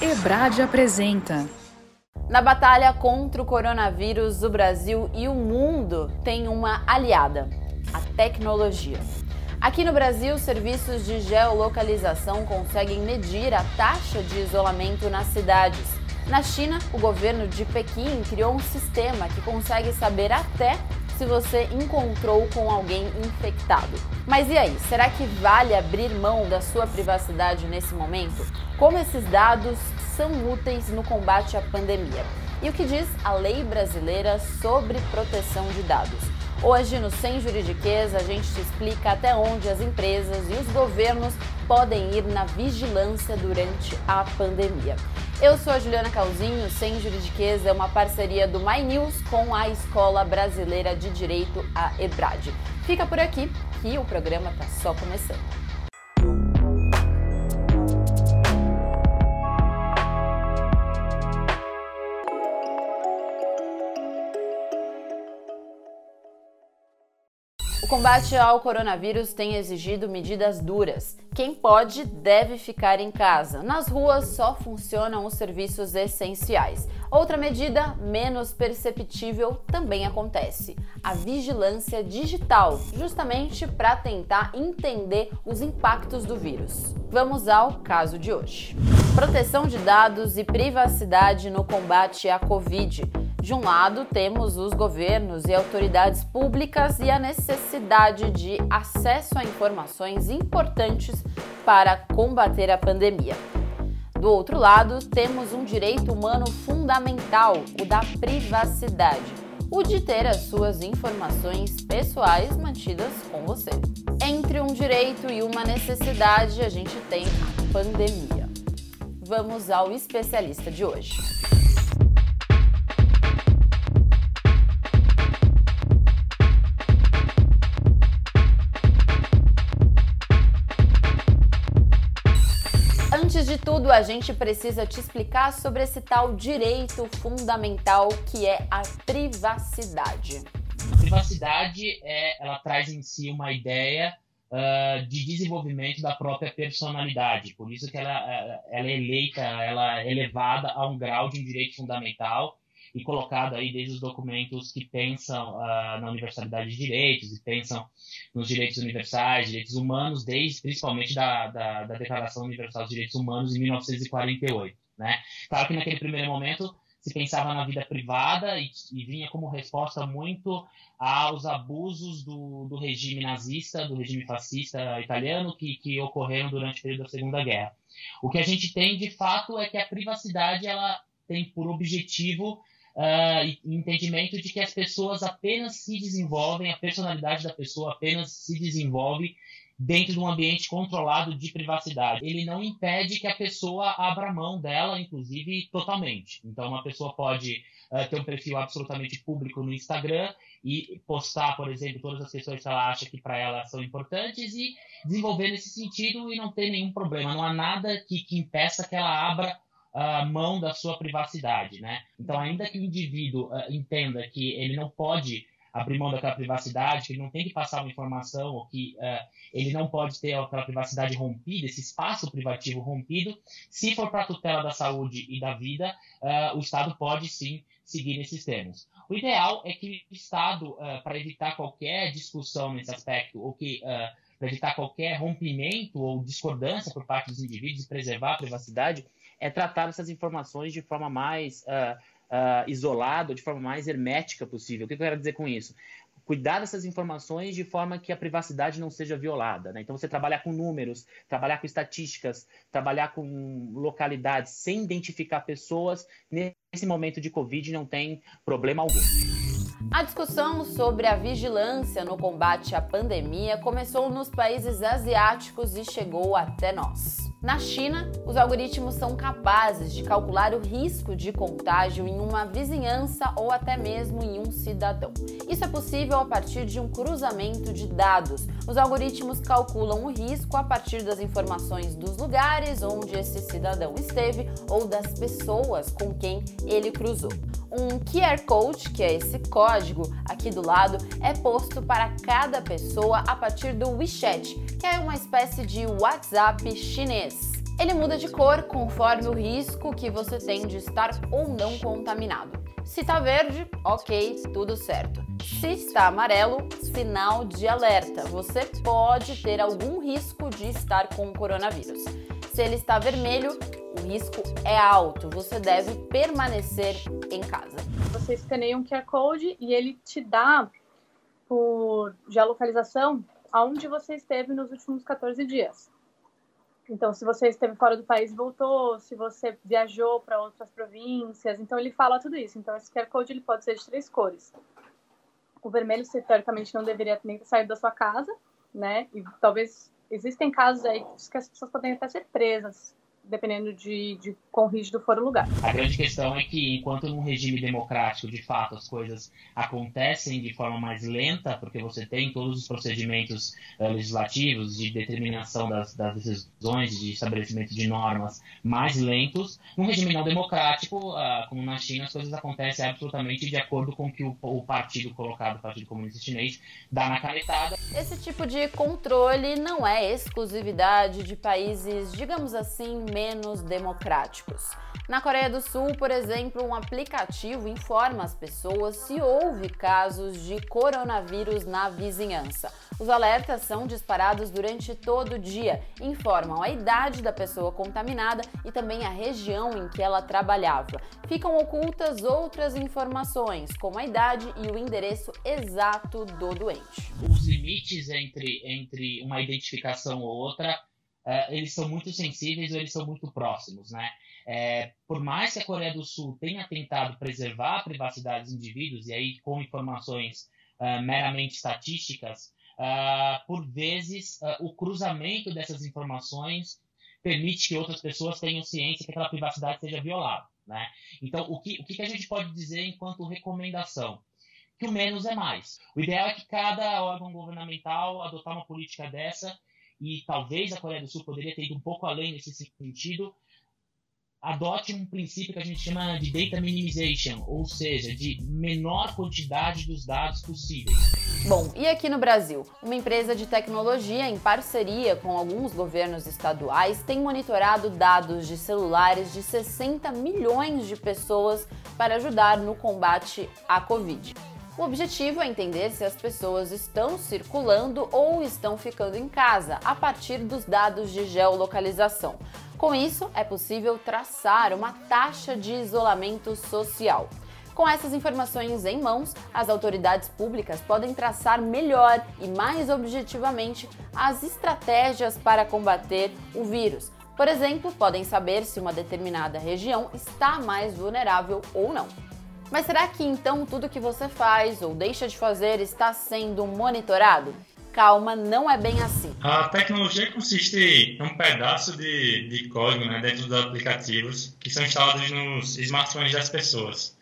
Ebrad apresenta. Na batalha contra o coronavírus, o Brasil e o mundo têm uma aliada: a tecnologia. Aqui no Brasil, serviços de geolocalização conseguem medir a taxa de isolamento nas cidades. Na China, o governo de Pequim criou um sistema que consegue saber até se você encontrou com alguém infectado. Mas e aí, será que vale abrir mão da sua privacidade nesse momento? Como esses dados são úteis no combate à pandemia? E o que diz a lei brasileira sobre proteção de dados? Hoje, no Sem Juridiquês, a gente te explica até onde as empresas e os governos podem ir na vigilância durante a pandemia. Eu sou a Juliana Calzinho, Sem Juridiquês é uma parceria do My News com a Escola Brasileira de Direito, a EBRAD. Fica por aqui que o programa está só começando. O combate ao coronavírus tem exigido medidas duras. Quem pode deve ficar em casa. Nas ruas só funcionam os serviços essenciais. Outra medida menos perceptível também acontece: a vigilância digital, justamente para tentar entender os impactos do vírus. Vamos ao caso de hoje. Proteção de dados e privacidade no combate à Covid. De um lado, temos os governos e autoridades públicas e a necessidade de acesso a informações importantes para combater a pandemia. Do outro lado, temos um direito humano fundamental, o da privacidade, o de ter as suas informações pessoais mantidas com você. Entre um direito e uma necessidade, a gente tem a pandemia. Vamos ao especialista de hoje. De tudo, a gente precisa te explicar sobre esse tal direito fundamental que é a privacidade. Privacidade é, ela traz em si uma ideia uh, de desenvolvimento da própria personalidade. Por isso que ela, ela é eleita, ela é elevada a um grau de um direito fundamental e colocado aí desde os documentos que pensam uh, na universalidade de direitos e pensam nos direitos universais, direitos humanos, desde principalmente da, da, da Declaração Universal dos Direitos Humanos em 1948. Né? Claro que naquele primeiro momento se pensava na vida privada e, e vinha como resposta muito aos abusos do, do, regime nazista, do regime fascista italiano que, que ocorreram durante o período da Segunda Guerra. O que a gente tem de fato é que a privacidade ela tem por objetivo uh, entendimento de que as pessoas apenas se desenvolvem, a personalidade da pessoa apenas se desenvolve dentro de um ambiente controlado de privacidade. Ele não impede que a pessoa abra mão dela, inclusive, totalmente. Então, uma pessoa pode uh, ter um perfil absolutamente público no Instagram e postar, por exemplo, todas as questões que ela acha que para ela são importantes e desenvolver nesse sentido e não ter nenhum problema. Não há nada que, que impeça que ela abra a mão da sua privacidade, né? Então, ainda que o indivíduo uh, entenda que ele não pode abrir mão daquela privacidade, que ele não tem que passar uma informação, ou que uh, ele não pode ter aquela privacidade rompida, esse espaço privativo rompido, se for para a tutela da saúde e da vida, uh, o Estado pode sim seguir nesses termos. O ideal é que o Estado, para evitar qualquer discussão nesse aspecto, ou que para evitar qualquer rompimento ou discordância por parte dos indivíduos e preservar a privacidade, é tratar essas informações de forma mais uh, uh, isolada, de forma mais hermética possível. O que eu quero dizer com isso? Cuidar dessas informações de forma que a privacidade não seja violada. Né? Então, você trabalhar com números, trabalhar com estatísticas, trabalhar com localidades, sem identificar pessoas, nesse momento de Covid não tem problema algum. A discussão sobre a vigilância no combate à pandemia começou nos países asiáticos e chegou até nós. Na China, os algoritmos são capazes de calcular o risco de contágio em uma vizinhança ou até mesmo em um cidadão. Isso é possível a partir de um cruzamento de dados. Os algoritmos calculam o risco a partir das informações dos lugares onde esse cidadão esteve ou das pessoas com quem ele cruzou. Um QR Code, que é esse código aqui do lado, é posto para cada pessoa a partir do WeChat, que é uma espécie de WhatsApp chinês. Ele muda de cor conforme o risco que você tem de estar ou não contaminado. Se está verde, ok, tudo certo. Se está amarelo, sinal de alerta. Você pode ter algum risco de estar com o coronavírus. Se ele está vermelho, o risco é alto. Você deve permanecer em casa. Você escaneia um QR Code e ele te dá por geolocalização aonde você esteve nos últimos 14 dias. Então, se você esteve fora do país voltou, se você viajou para outras províncias, então ele fala tudo isso. Então, esse QR Code ele pode ser de três cores. O vermelho, você teoricamente não deveria nem ter saído da sua casa, né? E talvez existem casos aí que as pessoas podem até ser presas dependendo de, de quão rígido for o lugar. A grande questão é que, enquanto num regime democrático, de fato, as coisas acontecem de forma mais lenta, porque você tem todos os procedimentos uh, legislativos de determinação das, das, decisões, de estabelecimento de normas mais lentos, num regime não democrático, uh, como na China, as coisas acontecem absolutamente de acordo com o que o, o partido colocado, o Partido Comunista Chinês, dá na canetada. Esse tipo de controle não é exclusividade de países, digamos assim, menos democráticos. Na Coreia do Sul, por exemplo, um aplicativo informa as pessoas se houve casos de coronavírus na vizinhança. Os alertas são disparados durante todo o dia, informam a idade da pessoa contaminada e também a região em que ela trabalhava. Ficam ocultas outras informações, como a idade e o endereço exato do doente. Os limites entre, entre uma identificação ou outra uh, eles são muito sensíveis ou eles são muito próximos, né? É, por mais que a Coreia do Sul tenha tentado preservar a privacidade dos indivíduos, e aí com informações uh, meramente estatísticas, uh, por vezes o cruzamento dessas informações permite que outras pessoas tenham ciência que aquela privacidade seja violada. Né? Então, o que, o que a gente pode dizer enquanto recomendação? Que o menos é mais. O ideal é que cada órgão governamental adotar uma política dessa e talvez a Coreia do Sul poderia ter ido um pouco além nesse sentido, adote um princípio que a gente chama de data minimization, ou seja, de menor quantidade dos dados possíveis. Bom, e aqui no Brasil? Uma empresa de tecnologia, em parceria com alguns governos estaduais, tem monitorado dados de celulares de 60 milhões de pessoas para ajudar no combate à Covid. O objetivo é entender se as pessoas estão circulando ou estão ficando em casa a partir dos dados de geolocalização. Com isso, é possível traçar uma taxa de isolamento social. Com essas informações em mãos, as autoridades públicas podem traçar melhor e mais objetivamente as estratégias para combater o vírus. Por exemplo, podem saber se uma determinada região está mais vulnerável ou não. Mas será que então tudo que você faz ou deixa de fazer está sendo monitorado? Calma, não é bem assim. A tecnologia consiste em um pedaço de, de código né, dentro dos aplicativos que são instalados nos smartphones das pessoas.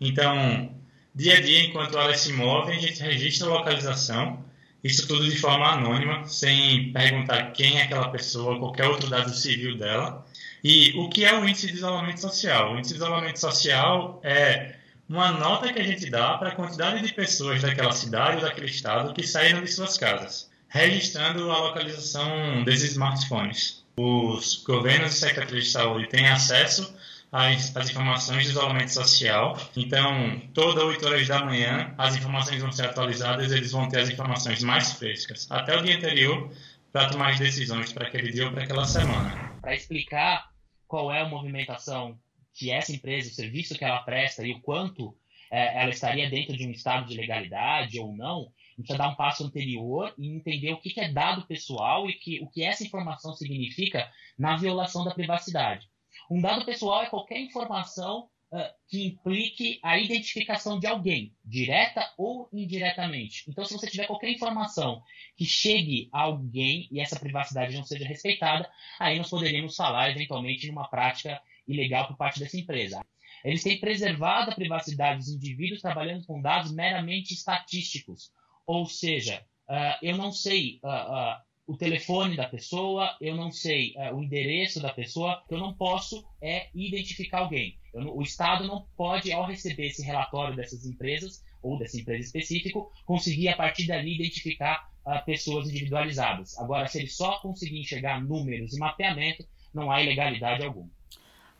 Então, dia a dia, enquanto elas se movem, a gente registra a localização, isso tudo de forma anônima, sem perguntar quem é aquela pessoa, qualquer outro dado civil dela. E o que é o índice de isolamento social? O índice de isolamento social é uma nota que a gente dá para a quantidade de pessoas daquela cidade ou daquele estado que saíram de suas casas, registrando a localização desses smartphones. Os governos e secretarias de saúde têm acesso às, às, informações de isolamento social. Então, toda 8 horas da manhã, as informações vão ser atualizadas, eles vão ter as informações mais frescas, até o dia anterior, para tomar as decisões para aquele dia ou para aquela semana. Para explicar qual é a movimentação que essa empresa, o serviço que ela presta e o quanto é, ela estaria dentro de um estado de legalidade ou não, a gente dar um passo anterior e entender o que, que é dado pessoal e que, o que essa informação significa na violação da privacidade. Um dado pessoal é qualquer informação uh, que implique a identificação de alguém, direta ou indiretamente. Então, se você tiver qualquer informação que chegue a alguém e essa privacidade não seja respeitada, aí nós poderíamos falar eventualmente numa prática ilegal por parte dessa empresa. Eles têm preservado a privacidade dos indivíduos trabalhando com dados meramente estatísticos. Ou seja, uh, eu não sei uh, uh, o telefone da pessoa, eu não sei o endereço da pessoa, o que eu não posso é identificar alguém. O Estado não pode, ao receber esse relatório dessas empresas, ou dessa empresa específica, conseguir a partir dali identificar pessoas individualizadas. Agora, se ele só conseguir enxergar números e mapeamento, não há ilegalidade alguma.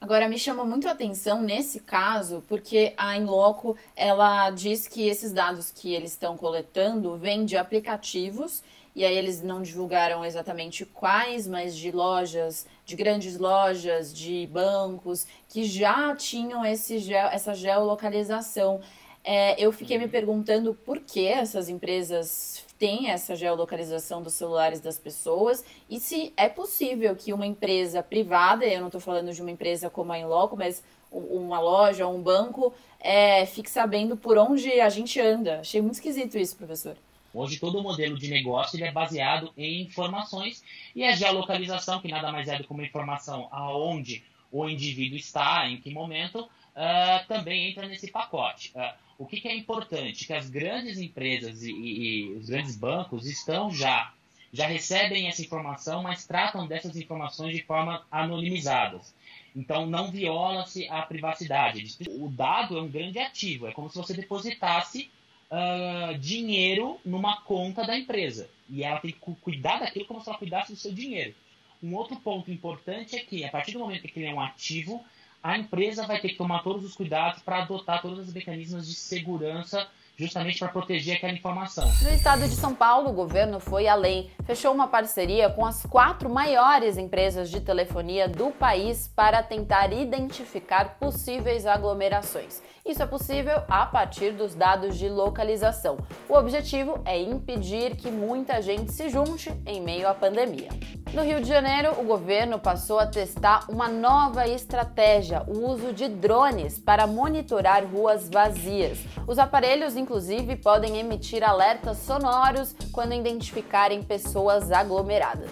Agora, me chama muito a atenção nesse caso, porque a Inloco, ela diz que esses dados que eles estão coletando vêm de aplicativos, e aí eles não divulgaram exatamente quais, mas de lojas, de grandes lojas, de bancos, que já tinham esse, essa geolocalização. É, eu fiquei me perguntando por que essas empresas têm essa geolocalização dos celulares das pessoas e se é possível que uma empresa privada, eu não estou falando de uma empresa como a Inloco, mas uma loja um banco, é, fique sabendo por onde a gente anda. Achei muito esquisito isso, professor. Hoje todo o modelo de negócio ele é baseado em informações e a geolocalização, que nada mais é do que uma informação aonde o indivíduo está, em que momento, uh, também entra nesse pacote. Uh, o que, que, é importante? Que as grandes empresas e, e, e, os grandes bancos estão já, já recebem essa informação, mas tratam dessas informações de forma anonimizadas. Então não viola-se a privacidade. O dado é um grande ativo, é como se você depositasse uh, dinheiro numa conta da empresa. E ela tem que cuidar daquilo como se ela cuidasse do seu dinheiro. Um outro ponto importante é que, a partir do momento que ele é um ativo, a empresa vai ter que tomar todos os cuidados para adotar todos os mecanismos de segurança justamente para proteger aquela informação. No estado de São Paulo, o governo foi além, fechou uma parceria com as quatro maiores empresas de telefonia do país para tentar identificar possíveis aglomerações. Isso é possível a partir dos dados de localização. O objetivo é impedir que muita gente se junte em meio à pandemia. No Rio de Janeiro, o governo passou a testar uma nova estratégia, o uso de drones para monitorar ruas vazias. Os aparelhos, inclusive, podem emitir alertas sonoros quando identificarem pessoas aglomeradas.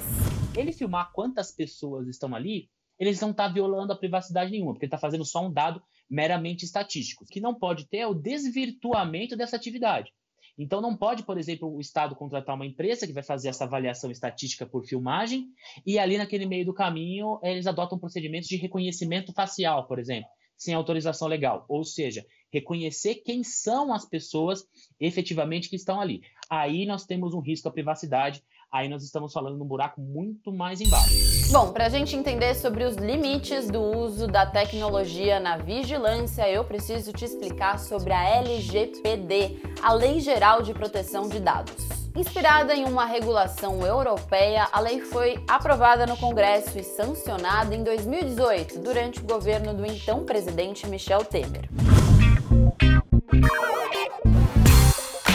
Ele filmar quantas pessoas estão ali, eles não estão tá violando a privacidade nenhuma, porque ele está fazendo só um dado meramente estatístico. O que não pode ter é o desvirtuamento dessa atividade. Então, não pode, por exemplo, o Estado contratar uma empresa que vai fazer essa avaliação estatística por filmagem e ali naquele meio do caminho eles adotam procedimentos de reconhecimento facial, por exemplo, sem autorização legal. Ou seja, reconhecer quem são as pessoas efetivamente que estão ali. Aí nós temos um risco à privacidade aí nós estamos falando num buraco muito mais embaixo. Bom, para a gente entender sobre os limites do uso da tecnologia na vigilância, eu preciso te explicar sobre a LGPD, a Lei Geral de Proteção de Dados. Inspirada em uma regulação europeia, a lei foi aprovada no Congresso e sancionada em 2018, durante o governo do então presidente Michel Temer.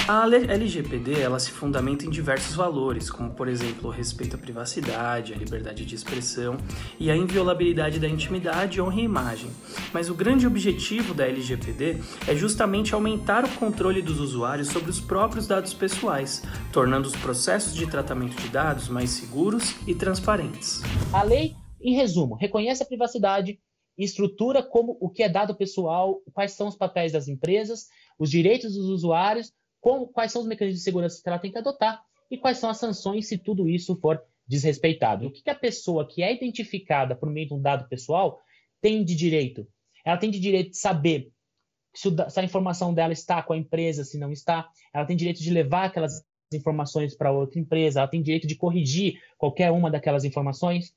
A LGPD ela se fundamenta em diversos valores, como por exemplo o respeito à privacidade, a liberdade de expressão e a inviolabilidade da intimidade, honra e imagem. Mas o grande objetivo da LGPD é justamente aumentar o controle dos usuários sobre os próprios dados pessoais, tornando os processos de tratamento de dados mais seguros e transparentes. A lei, em resumo, reconhece a privacidade, estrutura como o que é dado pessoal, quais são os papéis das empresas, os direitos dos usuários como, quais são os mecanismos de segurança que ela tem que adotar e quais são as sanções se tudo isso for desrespeitado. O que, que a pessoa que é identificada por meio de um dado pessoal tem de direito? Ela tem de direito de saber se, o, se a informação dela está com a empresa, se não está. Ela tem direito de levar aquelas informações para outra empresa. Ela tem direito de corrigir qualquer uma daquelas informações.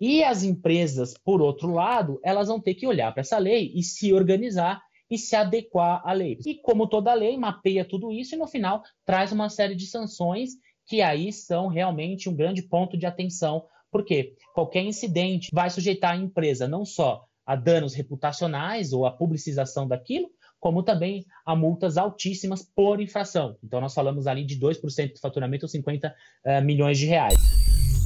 E as empresas, por outro lado, elas vão ter que olhar para essa lei e se organizar e se adequar à lei. E como toda lei, mapeia tudo isso e no final traz uma série de sanções que aí são realmente um grande ponto de atenção, porque qualquer incidente vai sujeitar a empresa não só a danos reputacionais ou a publicização daquilo, como também a multas altíssimas por infração. Então, nós falamos ali de 2% do faturamento ou 50 uh, milhões de reais.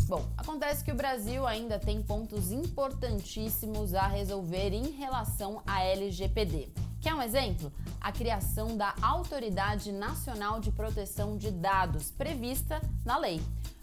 Bom, acontece que o Brasil ainda tem pontos importantíssimos a resolver em relação à LGPD. Quer um exemplo? A criação da Autoridade Nacional de Proteção de Dados, prevista na lei.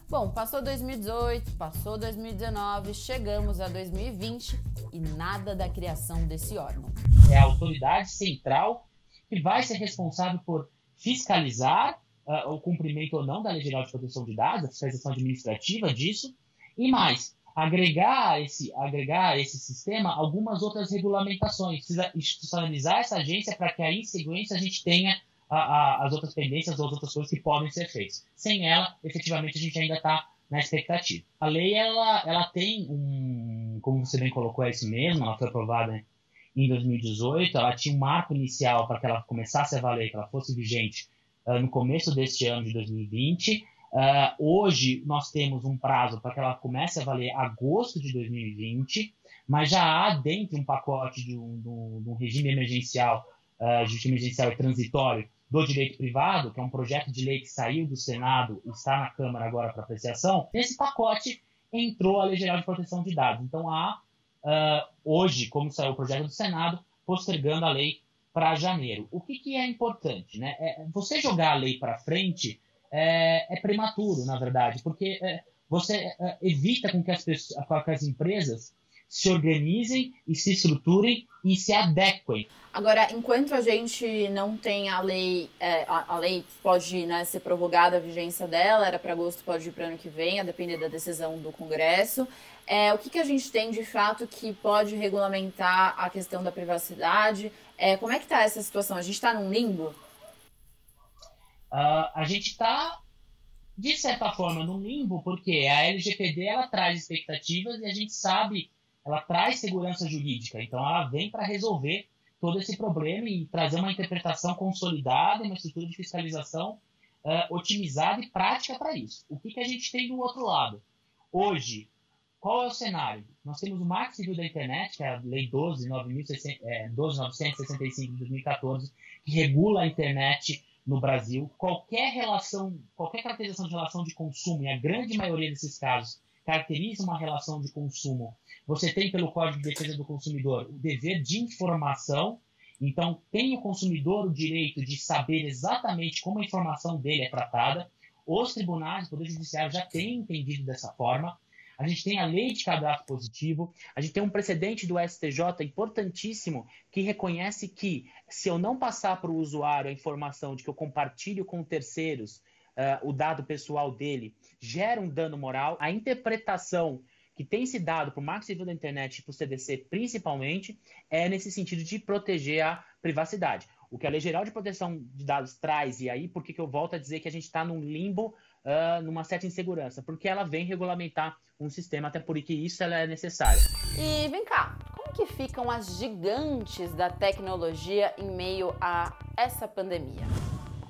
Bom, passou 2018, passou 2019, chegamos a 2020 e nada da criação desse órgão. É a autoridade central que vai ser responsável por fiscalizar uh, o cumprimento ou não da Lei Geral de Proteção de Dados, a fiscalização administrativa disso, e mais, agregar esse, agregar esse sistema algumas outras regulamentações. Precisa institucionalizar essa agência para que aí, em sequência, a gente tenha a, a, as outras pendências as outras coisas que podem ser feitas. Sem ela, efetivamente, a gente ainda está na expectativa. A lei ela, ela tem um, como você bem colocou, é isso mesmo, ela foi aprovada em 2018, ela tinha um marco inicial para que ela começasse a valer, que ela fosse vigente uh, no começo deste ano de 2020. Uh, hoje nós temos um prazo para que ela comece a valer agosto de 2020, mas já há dentro um pacote de um, de um regime emergencial, uh, de regime emergencial e transitório do direito privado, que é um projeto de lei que saiu do Senado e está na Câmara agora para apreciação. Nesse pacote entrou a Lei Geral de Proteção de Dados. Então há uh, hoje, como saiu o projeto do Senado, postergando a lei para janeiro. O que, que, é importante? Né? É, você jogar a lei para frente é, é, prematuro, na verdade, porque é, você é, evita com que as, pessoas, com que as empresas se organizem e se estruturem e se adequem. Agora, enquanto a gente não tem a lei, é, a, a, lei pode né, ser prorrogada a vigência dela, era para agosto, pode ir para ano que vem, a depender da decisão do Congresso. É, o que, que a gente tem de fato que pode regulamentar a questão da privacidade? É, como é que está essa situação? A gente está num limbo? Uh, a gente está de certa forma num limbo porque a LGPD ela traz expectativas e a gente sabe ela traz segurança jurídica, então ela vem para resolver todo esse problema e trazer uma interpretação consolidada, uma estrutura de fiscalização uh, otimizada e prática para isso. O que, que a gente tem do outro lado? Hoje, qual é o cenário? Nós temos o Marco Civil da Internet, que é a Lei 12.965 é, 12, de 2014, que regula a internet no Brasil. Qualquer relação, qualquer caracterização de relação de consumo, e a grande maioria desses casos caracteriza uma relação de consumo, você tem pelo Código de Defesa do Consumidor o dever de informação. Então, tem o consumidor o direito de saber exatamente como a informação dele é tratada. Os tribunais, o Poder Judiciário já têm entendido dessa forma. A gente tem a lei de cadastro positivo, a gente tem um precedente do STJ importantíssimo que reconhece que se eu não passar para o usuário a informação de que eu compartilho com terceiros uh, o dado pessoal dele, gera um dano moral. A interpretação que tem se dado para o Marco Civil da Internet e para o CDC principalmente é nesse sentido de proteger a privacidade. O que a Lei Geral de Proteção de Dados traz, e aí por que eu volto a dizer que a gente está num limbo, uh, numa certa insegurança? Porque ela vem regulamentar um sistema, até porque isso ela é necessária. E vem cá, como que ficam as gigantes da tecnologia em meio a essa pandemia?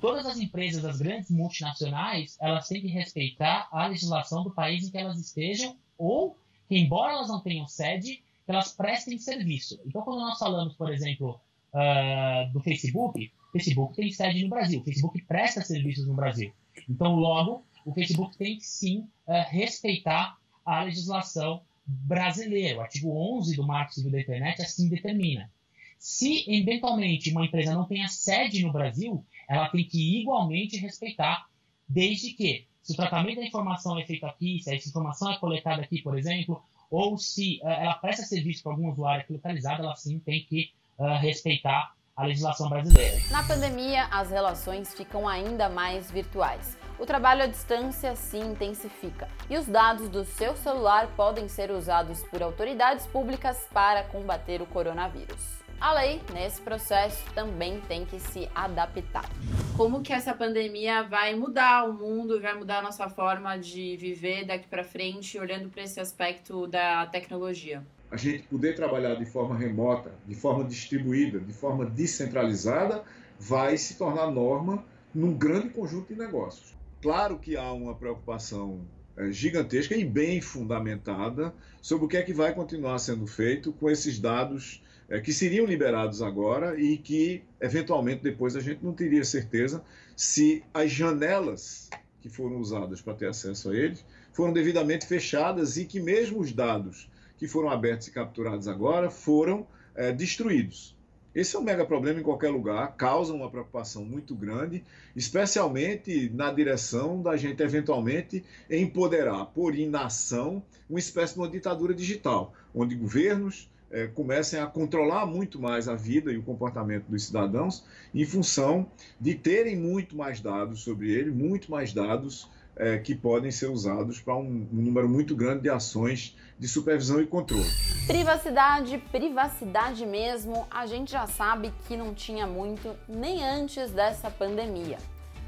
todas as empresas, as grandes multinacionais, elas têm que respeitar a legislação do país em que elas estejam ou que, embora elas não tenham sede, elas prestem serviço. Então, quando nós falamos, por exemplo, uh, do Facebook, Facebook tem sede no Brasil, Facebook presta serviços no Brasil. Então, logo, o Facebook tem que sim uh, respeitar a legislação brasileira. O artigo 11 do Marco Civil da Internet assim determina. Se eventualmente uma empresa não tenha sede no Brasil, ela tem que igualmente respeitar, desde que, se o tratamento da informação é feito aqui, se essa informação é coletada aqui, por exemplo, ou se uh, ela presta serviço para algum usuário aqui localizado, ela sim tem que uh, respeitar a legislação brasileira. Na pandemia, as relações ficam ainda mais virtuais. O trabalho à distância se intensifica e os dados do seu celular podem ser usados por autoridades públicas para combater o coronavírus. A lei, nesse processo, também tem que se adaptar. Como que essa pandemia vai mudar o mundo, vai mudar a nossa forma de viver daqui para frente, olhando para esse aspecto da tecnologia? A gente poder trabalhar de forma remota, de forma distribuída, de forma descentralizada, vai se tornar norma num grande conjunto de negócios. Claro que há uma preocupação é, gigantesca e bem fundamentada sobre o que é que vai continuar sendo feito com esses dados é, que seriam liberados agora e que, eventualmente, depois a gente não teria certeza se as janelas que foram usadas para ter acesso a eles foram devidamente fechadas e que mesmo os dados que foram abertos e capturados agora foram é, destruídos. Esse é um mega problema em qualquer lugar, causa uma preocupação muito grande, especialmente na direção da gente eventualmente empoderar por inação uma espécie de uma ditadura digital, onde governos, é, comecem a controlar muito mais a vida e o comportamento dos cidadãos em função de terem muito mais dados sobre ele, muito mais dados é, que podem ser usados para um, um, número muito grande de ações de supervisão e controle. Privacidade, privacidade mesmo, a gente já sabe que não tinha muito nem antes dessa pandemia.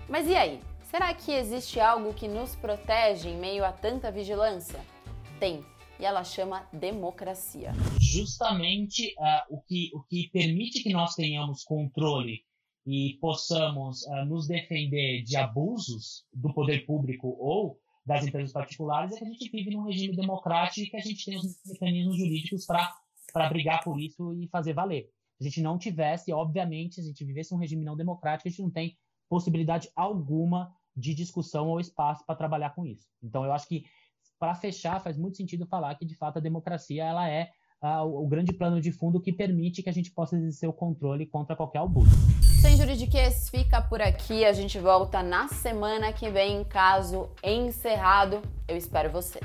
Mas e aí? Será que existe algo que nos protege em meio a tanta vigilância? Tem, e ela chama democracia. Justamente uh, o, que, o que permite que nós tenhamos controle e possamos uh, nos defender de abusos do poder público ou das empresas particulares é que a gente vive num regime democrático e que a gente tem os mecanismos jurídicos para brigar por isso e fazer valer. Se a gente não tivesse, obviamente, se a gente vivesse um regime não democrático, a gente não tem possibilidade alguma de discussão ou espaço para trabalhar com isso. Então, eu acho que, para fechar, faz muito sentido falar que, de fato, a democracia ela é uh, o grande plano de fundo que permite que a gente possa exercer o controle contra qualquer abuso. Sem Juridiquês fica por aqui. A gente volta na semana que vem, caso encerrado. Eu espero você.